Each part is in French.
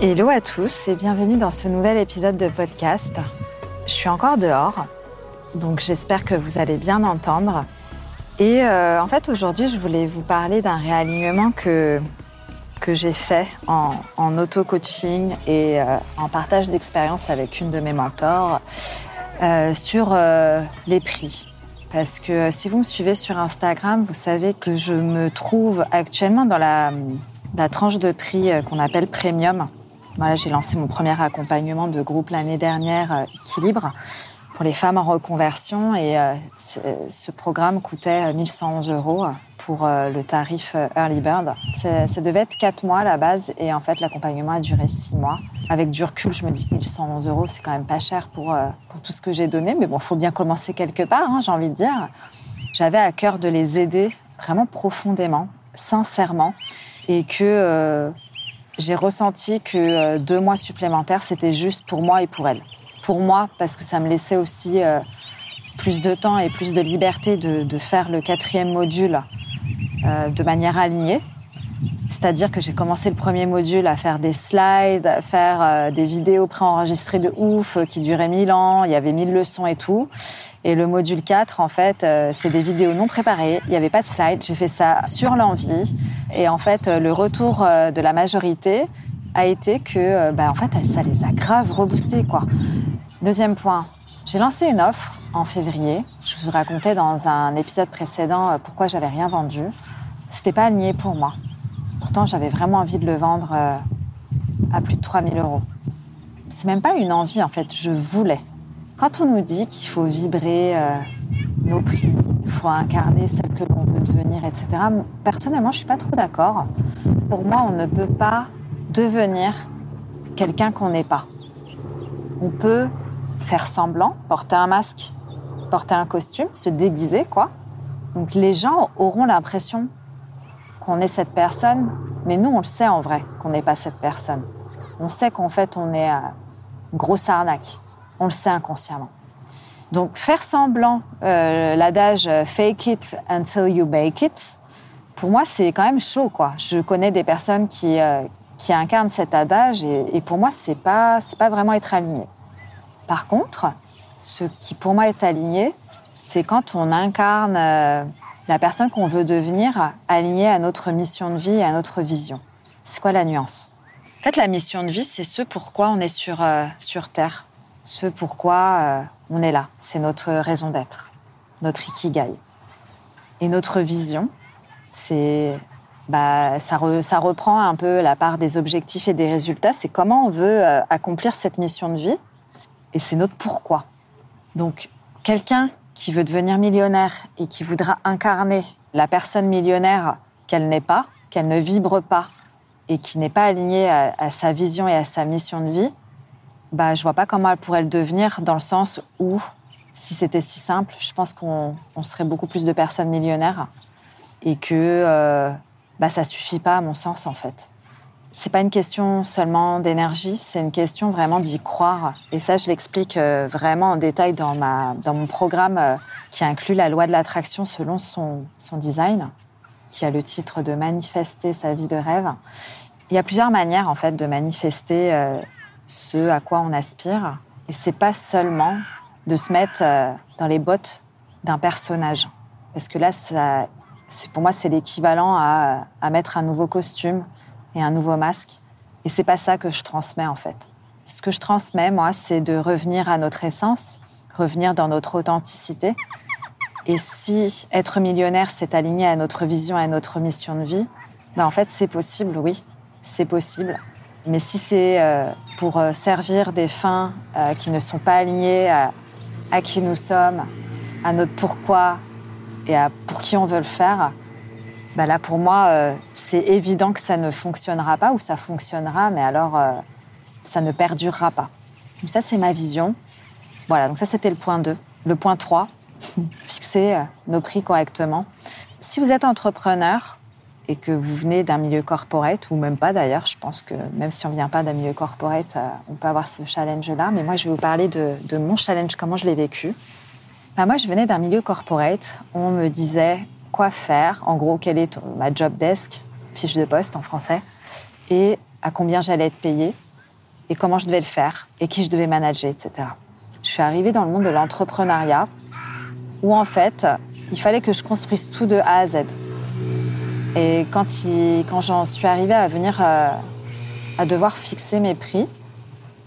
Hello à tous et bienvenue dans ce nouvel épisode de podcast. Je suis encore dehors, donc j'espère que vous allez bien entendre. Et euh, en fait, aujourd'hui, je voulais vous parler d'un réalignement que, que j'ai fait en, auto-coaching et euh, en partage d'expérience avec une de mes mentors euh, sur les prix. Parce que si vous me suivez sur Instagram, vous savez que je me trouve actuellement dans la, tranche de prix qu'on appelle premium. Voilà, j'ai lancé mon premier accompagnement de groupe l'année dernière, euh, Équilibre, pour les femmes en reconversion. Et euh, ce programme coûtait 1111 euros pour euh, le tarif euh, Early Bird. Ça, devait être quatre mois à la base. Et en fait, l'accompagnement a duré six mois. Avec du recul, je me dis que 1111 euros, c'est quand même pas cher pour, euh, pour tout ce que j'ai donné. Mais bon, faut bien commencer quelque part, hein, j'ai envie de dire. J'avais à cœur de les aider vraiment profondément, sincèrement. Et que euh, j'ai ressenti que euh, deux mois supplémentaires, c'était juste pour moi et pour elle. Pour moi, parce que ça me laissait aussi euh, plus de temps et plus de liberté de, de faire le quatrième module euh, de manière alignée. C'est-à-dire que j'ai commencé le premier module à faire des slides, à faire des vidéos préenregistrées de ouf qui duraient mille ans, il y avait mille leçons et tout. Et le module 4, en fait, euh, c'est des vidéos non préparées, il n'y avait pas de slides, j'ai fait ça sur l'envie. Et en fait, euh, le retour euh, de la majorité a été que, bah, en fait, ça les a grave reboostés, quoi. Deuxième point, j'ai lancé une offre en février. Je vous racontais dans un épisode précédent pourquoi j'avais rien vendu. C'était pas aligné pour moi. Pourtant, j'avais vraiment envie de le vendre à plus de 3000 euros. C'est même pas une envie, en fait, je voulais. Quand on nous dit qu'il faut vibrer euh, nos prix, il faut incarner celle que l'on veut devenir, etc., personnellement, je suis pas trop d'accord. Pour moi, on ne peut pas devenir quelqu'un qu'on n'est pas. On peut faire semblant, porter un masque, porter un costume, se déguiser, quoi. Donc les gens auront l'impression qu'on est cette personne, mais nous, on le sait en vrai qu'on n'est pas cette personne. On sait qu'en fait, on est euh, une grosse arnaque. On le sait inconsciemment. Donc faire semblant, euh, l'adage euh, fake it until you bake it, pour moi, c'est quand même chaud, quoi. Je connais des personnes qui, euh, qui incarnent cet adage et, pour moi, c'est pas, c'est pas vraiment être aligné. Par contre, ce qui pour moi est aligné, c'est quand on incarne la personne qu'on veut devenir alignée à notre mission de vie et à notre vision. C'est quoi la nuance? En fait, la mission de vie, c'est ce pourquoi on est sur, sur Terre, ce pourquoi euh, on est là. C'est notre raison d'être, notre ikigai. Et notre vision, c'est bah, ça, re- ça reprend un peu la part des objectifs et des résultats. C'est comment on veut euh, accomplir cette mission de vie. Et c'est notre pourquoi. Donc, quelqu'un qui veut devenir millionnaire et qui voudra incarner la personne millionnaire qu'elle n'est pas, qu'elle ne vibre pas et qui n'est pas alignée à, à sa vision et à sa mission de vie, bah, je vois pas comment elle pourrait le devenir dans le sens où, si c'était si simple, je pense qu'on on serait beaucoup plus de personnes millionnaires et que euh, bah, ça suffit pas à mon sens en fait. C'est pas une question seulement d'énergie, c'est une question vraiment d'y croire. Et ça, je l'explique euh, vraiment en détail dans, ma, dans mon programme euh, qui inclut la loi de l'attraction selon son, son design, qui a le titre de Manifester sa vie de rêve. Il y a plusieurs manières en fait de manifester euh, ce à quoi on aspire. Et c'est pas seulement de se mettre euh, dans les bottes d'un personnage. Parce que là, ça, pour moi, c'est l'équivalent à, à mettre un nouveau costume et un nouveau masque. Et c'est pas ça que je transmets en fait. Ce que je transmets, moi, c'est de revenir à notre essence, revenir dans notre authenticité. Et si être millionnaire, c'est aligné à notre vision, à notre mission de vie, ben en fait, c'est possible, oui, c'est possible. Mais si c'est euh, pour euh, servir des fins euh, qui ne sont pas alignées à, à qui nous sommes, à notre pourquoi et à pour qui on veut le faire, ben là, pour moi, c'est évident que ça ne fonctionnera pas ou ça fonctionnera, mais alors ça ne perdurera pas. Donc ça, c'est ma vision. Voilà, donc ça, c'était le point 2. Le point 3, fixer nos prix correctement. Si vous êtes entrepreneur et que vous venez d'un milieu corporate, ou même pas d'ailleurs, je pense que même si on vient pas d'un milieu corporate, euh, on peut avoir ce challenge-là. Mais moi, je vais vous parler de, mon challenge, comment je l'ai vécu. Ben, moi, je venais d'un milieu corporate. On me disait quoi faire, en gros, quelle est ma job desk, fiche de poste en français, et à combien j'allais être payée. et comment je devais le faire et qui je devais manager, etc. Je suis arrivée dans le monde de l'entrepreneuriat où en fait, il fallait que je construise tout de A à Z. Et quand, j'en suis arrivée à venir euh, à devoir fixer mes prix,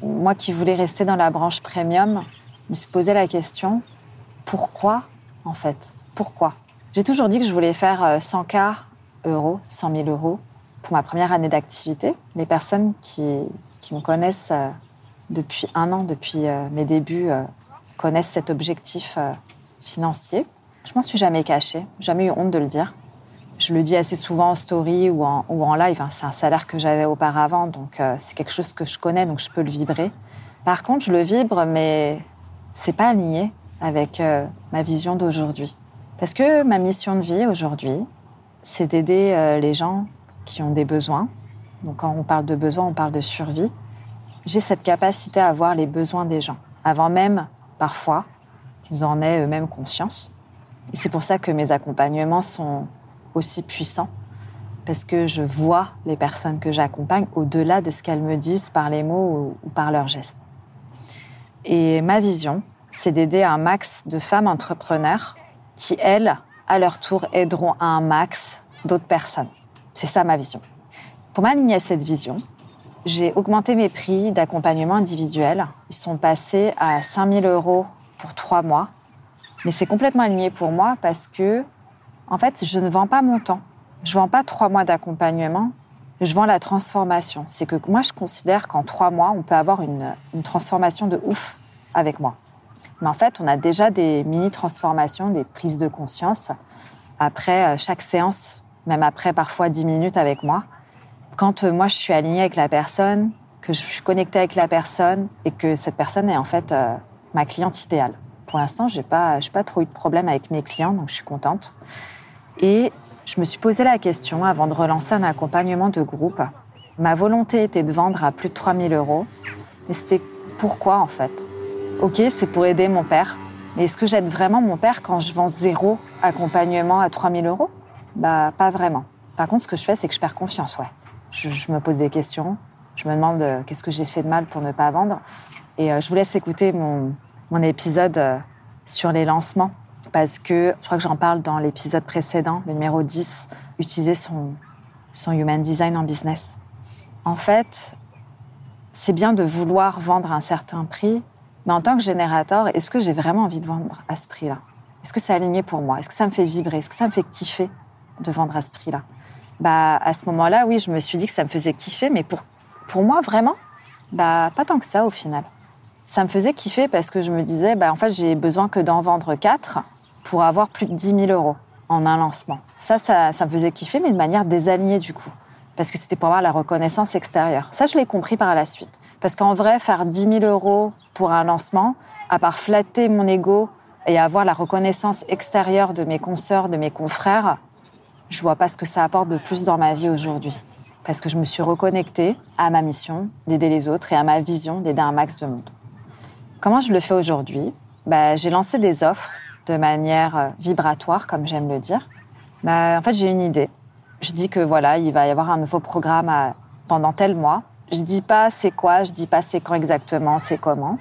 moi qui voulais rester dans la branche premium, je me suis posé la question pourquoi en fait? Pourquoi? J'ai toujours dit que je voulais faire 100K euros, 100 000 euros pour ma première année d'activité. Les personnes qui, qui me connaissent euh, depuis un an, depuis euh, mes débuts, connaissent cet objectif financier. Je m'en suis jamais cachée, jamais eu honte de le dire. Je le dis assez souvent en story ou en, live. Hein. C'est un salaire que j'avais auparavant, donc euh, c'est quelque chose que je connais, donc je peux le vibrer. Par contre, je le vibre, mais c'est pas aligné avec euh, ma vision d'aujourd'hui. Parce que ma mission de vie aujourd'hui, c'est d'aider euh, les gens qui ont des besoins. Donc quand on parle de besoins, on parle de survie. J'ai cette capacité à voir les besoins des gens, avant même, parfois, qu'ils en aient eux-mêmes conscience. Et c'est pour ça que mes accompagnements sont aussi puissant parce que je vois les personnes que j'accompagne au-delà de ce qu'elles me disent par les mots ou, par leurs gestes. Et ma vision, c'est d'aider un max de femmes entrepreneurs qui, elles, à leur tour, aideront un max d'autres personnes. C'est ça ma vision. Pour m'aligner à cette vision, j'ai augmenté mes prix d'accompagnement individuel. Ils sont passés à 5000 euros pour trois mois. Mais c'est complètement aligné pour moi parce que en fait, je ne vends pas mon temps. Je vends pas trois mois d'accompagnement. Je vends la transformation. C'est que moi, je considère qu'en trois mois, on peut avoir une, transformation de ouf avec moi. Mais en fait, on a déjà des mini-transformations, des prises de conscience après euh, chaque séance, même après parfois dix minutes avec moi. Quand euh, moi, je suis alignée avec la personne, que je suis connectée avec la personne et que cette personne est en fait euh, ma cliente idéale. Pour l'instant, j'ai pas, pas trop eu de problème avec mes clients, donc je suis contente. Et je me suis posé la question avant de relancer un accompagnement de groupe. Ma volonté était de vendre à plus de 3000 euros. Mais c'était pourquoi en fait? Ok, c'est pour aider mon père. Mais est-ce que j'aide vraiment mon père quand je vends zéro accompagnement à 3000 euros? Bah, pas vraiment. Par contre, ce que je fais, c'est que je perds confiance, ouais. Je, me pose des questions. Je me demande euh, qu'est-ce que j'ai fait de mal pour ne pas vendre? Et euh, je vous laisse écouter mon, épisode euh, sur les lancements parce que je crois que j'en parle dans l'épisode précédent, le numéro 10, utiliser son, son human design en business. En fait, c'est bien de vouloir vendre un certain prix, mais en tant que générateur, est-ce que j'ai vraiment envie de vendre à ce prix-là? Est-ce que c'est aligné pour moi? Est-ce que ça me fait vibrer? Est-ce que ça me fait kiffer de vendre à ce prix-là? Bah, à ce moment-là, oui, je me suis dit que ça me faisait kiffer, mais pour, pour moi, vraiment, bah, pas tant que ça au final. Ça me faisait kiffer parce que je me disais, bah, en fait, j'ai besoin que d'en vendre quatre pour avoir plus de 10 000 euros en un lancement. Ça, ça, me faisait kiffer, mais de manière désalignée du coup. Parce que c'était pour avoir la reconnaissance extérieure. Ça, je l'ai compris par la suite. Parce qu'en vrai, faire 10 000 euros pour un lancement, à part flatter mon ego et avoir la reconnaissance extérieure de mes consoeurs, de mes confrères, je vois pas ce que ça apporte de plus dans ma vie aujourd'hui. Parce que je me suis reconnectée à ma mission d'aider les autres et à ma vision d'aider un max de monde. Comment je le fais aujourd'hui? Bah, J'ai lancé des offres de manière euh, vibratoire, comme j'aime le dire, bah, en fait, j'ai une idée. Je dis que voilà, il va y avoir un nouveau programme pendant tel mois. Je dis pas c'est quoi, je dis pas c'est quand exactement, c'est comment.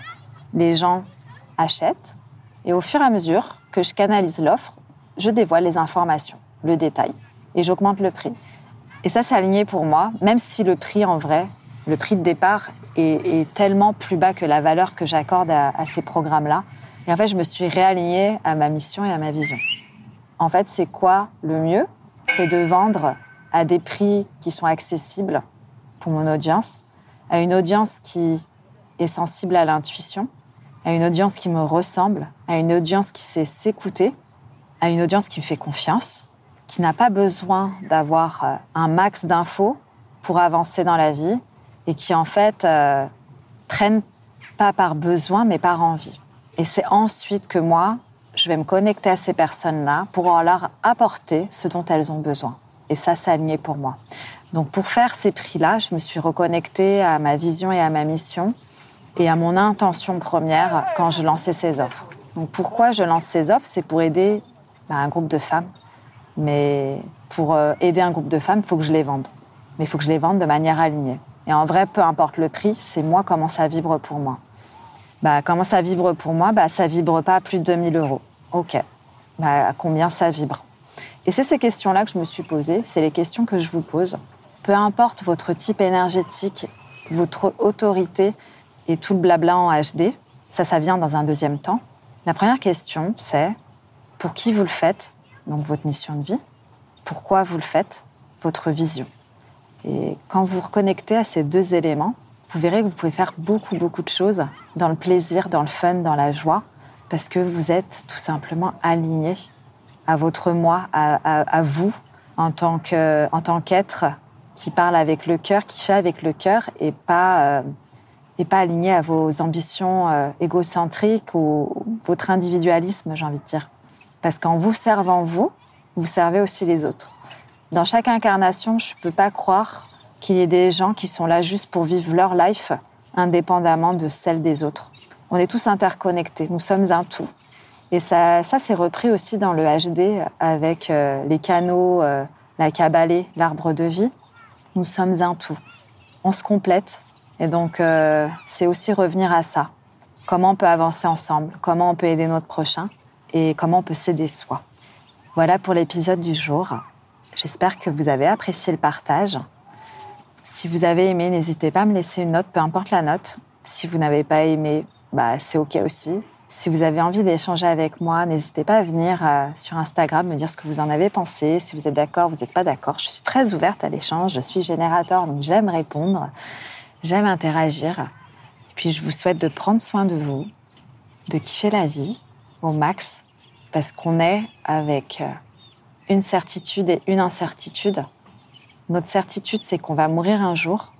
Les gens achètent et au fur et à mesure que je canalise l'offre, je dévoile les informations, le détail et j'augmente le prix. Et ça, c'est aligné pour moi, même si le prix en vrai, le prix de départ est, tellement plus bas que la valeur que j'accorde à ces programmes-là. Et en fait, je me suis réalignée à ma mission et à ma vision. En fait, c'est quoi le mieux? C'est de vendre à des prix qui sont accessibles pour mon audience, à une audience qui est sensible à l'intuition, à une audience qui me ressemble, à une audience qui sait s'écouter, à une audience qui me fait confiance, qui n'a pas besoin d'avoir euh, un max d'infos pour avancer dans la vie et qui en fait euh, prennent pas par besoin mais par envie. Et c'est ensuite que moi, je vais me connecter à ces personnes-là pour leur apporter ce dont elles ont besoin. Et ça, c'est aligné pour moi. Donc pour faire ces prix-là, je me suis reconnectée à ma vision et à ma mission et à mon intention première quand je lançais ces offres. Donc pourquoi je lance ces offres? C'est pour aider bah, un groupe de femmes. Mais pour euh, aider un groupe de femmes, il faut que je les vende. Mais il faut que je les vende de manière alignée. Et en vrai, peu importe le prix, c'est moi comment ça vibre pour moi. Bah, comment ça vibre pour moi? Bah, Ça vibre pas à plus de 2000 euros. Ok. Bah, à combien ça vibre? Et c'est ces questions-là que je me suis posées. C'est les questions que je vous pose. Peu importe votre type énergétique, votre autorité et tout le blabla en HD, ça, ça vient dans un deuxième temps. La première question, c'est pour qui vous le faites, donc votre mission de vie, pourquoi vous le faites, votre vision. Et quand vous reconnectez à ces deux éléments, vous verrez que vous pouvez faire beaucoup, beaucoup de choses dans le plaisir, dans le fun, dans la joie, parce que vous êtes tout simplement aligné à votre moi, à, vous, en tant qu'être qui parle avec le cœur, qui fait avec le cœur, et pas, euh, et pas aligné à vos ambitions euh, égocentriques ou votre individualisme, j'ai envie de dire. Parce qu'en vous servant vous, vous servez aussi les autres. Dans chaque incarnation, je ne peux pas croire qu'il y ait des gens qui sont là juste pour vivre leur life indépendamment de celle des autres. On est tous interconnectés, nous sommes un tout. Et ça, ça c'est repris aussi dans le HD avec euh, les canaux, euh, la cabalée, l'arbre de vie. Nous sommes un tout. On se complète. Et donc, euh, c'est aussi revenir à ça. Comment on peut avancer ensemble, comment on peut aider notre prochain? Et comment on peut s'aider soi? Voilà pour l'épisode du jour. J'espère que vous avez apprécié le partage. Si vous avez aimé, n'hésitez pas à me laisser une note, peu importe la note. Si vous n'avez pas aimé, bah, c'est OK aussi. Si vous avez envie d'échanger avec moi, n'hésitez pas à venir euh, sur Instagram me dire ce que vous en avez pensé. Si vous êtes d'accord, vous n'êtes pas d'accord. Je suis très ouverte à l'échange. Je suis générateur, donc j'aime répondre. J'aime interagir. Et puis je vous souhaite de prendre soin de vous, de kiffer la vie au max, parce qu'on est avec euh, une certitude et une incertitude. Notre certitude, c'est qu'on va mourir un jour,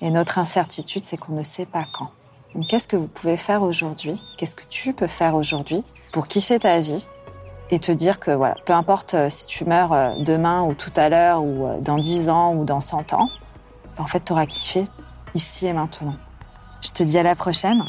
et notre incertitude, c'est qu'on ne sait pas quand. Donc, qu'est-ce que vous pouvez faire aujourd'hui? Qu'est-ce que tu peux faire aujourd'hui pour kiffer ta vie et te dire que voilà, peu importe euh, si tu meurs euh, demain ou tout à l'heure ou dans 10 ans ou dans 100 ans, en fait, tu auras kiffé ici et maintenant. Je te dis à la prochaine.